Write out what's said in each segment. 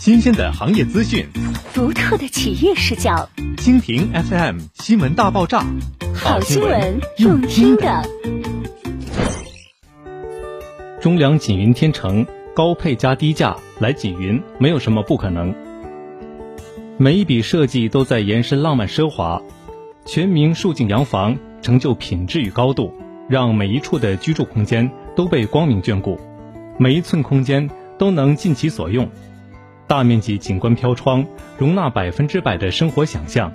新鲜的行业资讯，独特的企业视角。蜻蜓 FM 新闻大爆炸，好新闻用听的。中粮锦云天成高配加低价来锦云，没有什么不可能。每一笔设计都在延伸浪漫奢华，全民竖景洋房，成就品质与高度，让每一处的居住空间都被光明眷顾，每一寸空间都能尽其所用。大面积景观飘窗，容纳百分之百的生活想象。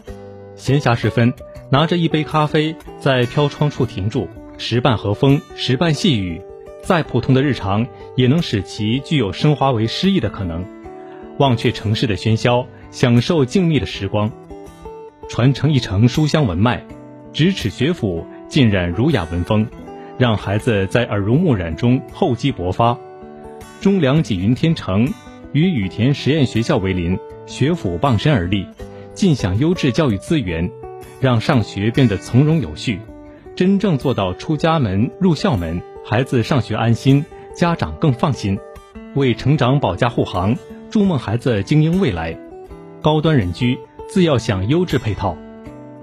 闲暇时分，拿着一杯咖啡，在飘窗处停住，时伴和风，时伴细雨，再普通的日常，也能使其具有升华为诗意的可能。忘却城市的喧嚣，享受静谧的时光，传承一程书香文脉，咫尺学府，浸染儒雅文风，让孩子在耳濡目染中厚积薄发。中粮锦云天成。与羽田实验学校为邻，学府傍身而立，尽享优质教育资源，让上学变得从容有序，真正做到出家门入校门，孩子上学安心，家长更放心，为成长保驾护航，筑梦孩子精英未来。高端人居自要享优质配套，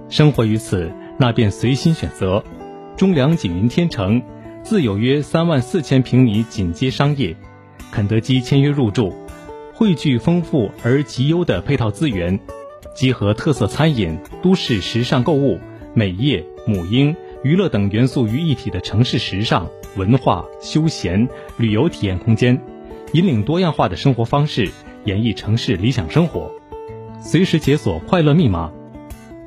生活于此，那便随心选择。中粮锦云天成，自有约三万四千平米紧接商业，肯德基签约入驻。汇聚丰富而极优的配套资源，集合特色餐饮、都市时尚购物、美业、母婴、娱乐等元素于一体的城市时尚文化休闲旅游体验空间，引领多样化的生活方式，演绎城市理想生活。随时解锁快乐密码。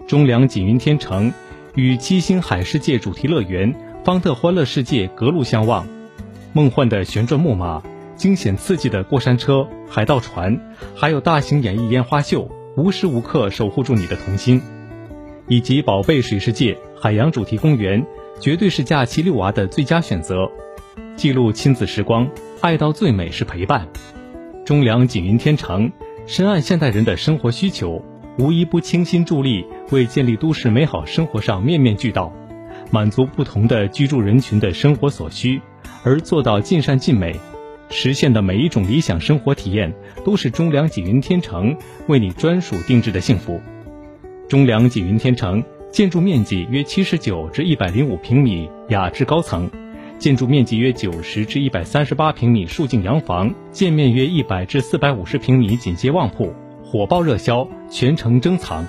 中粮锦云天城与七星海世界主题乐园、方特欢乐世界隔路相望，梦幻的旋转木马。惊险刺激的过山车、海盗船，还有大型演艺烟花秀，无时无刻守护住你的童心，以及宝贝水世界海洋主题公园，绝对是假期遛娃的最佳选择。记录亲子时光，爱到最美是陪伴。中粮锦云天成，深谙现代人的生活需求，无一不倾心助力，为建立都市美好生活上面面俱到，满足不同的居住人群的生活所需，而做到尽善尽美。实现的每一种理想生活体验，都是中粮锦云天成为你专属定制的幸福。中粮锦云天成建筑面积约七十九至一百零五平米，雅致高层；建筑面积约九十至一百三十八平米，竖景洋房；建面约一百至四百五十平米，紧接旺铺，火爆热销，全程珍藏。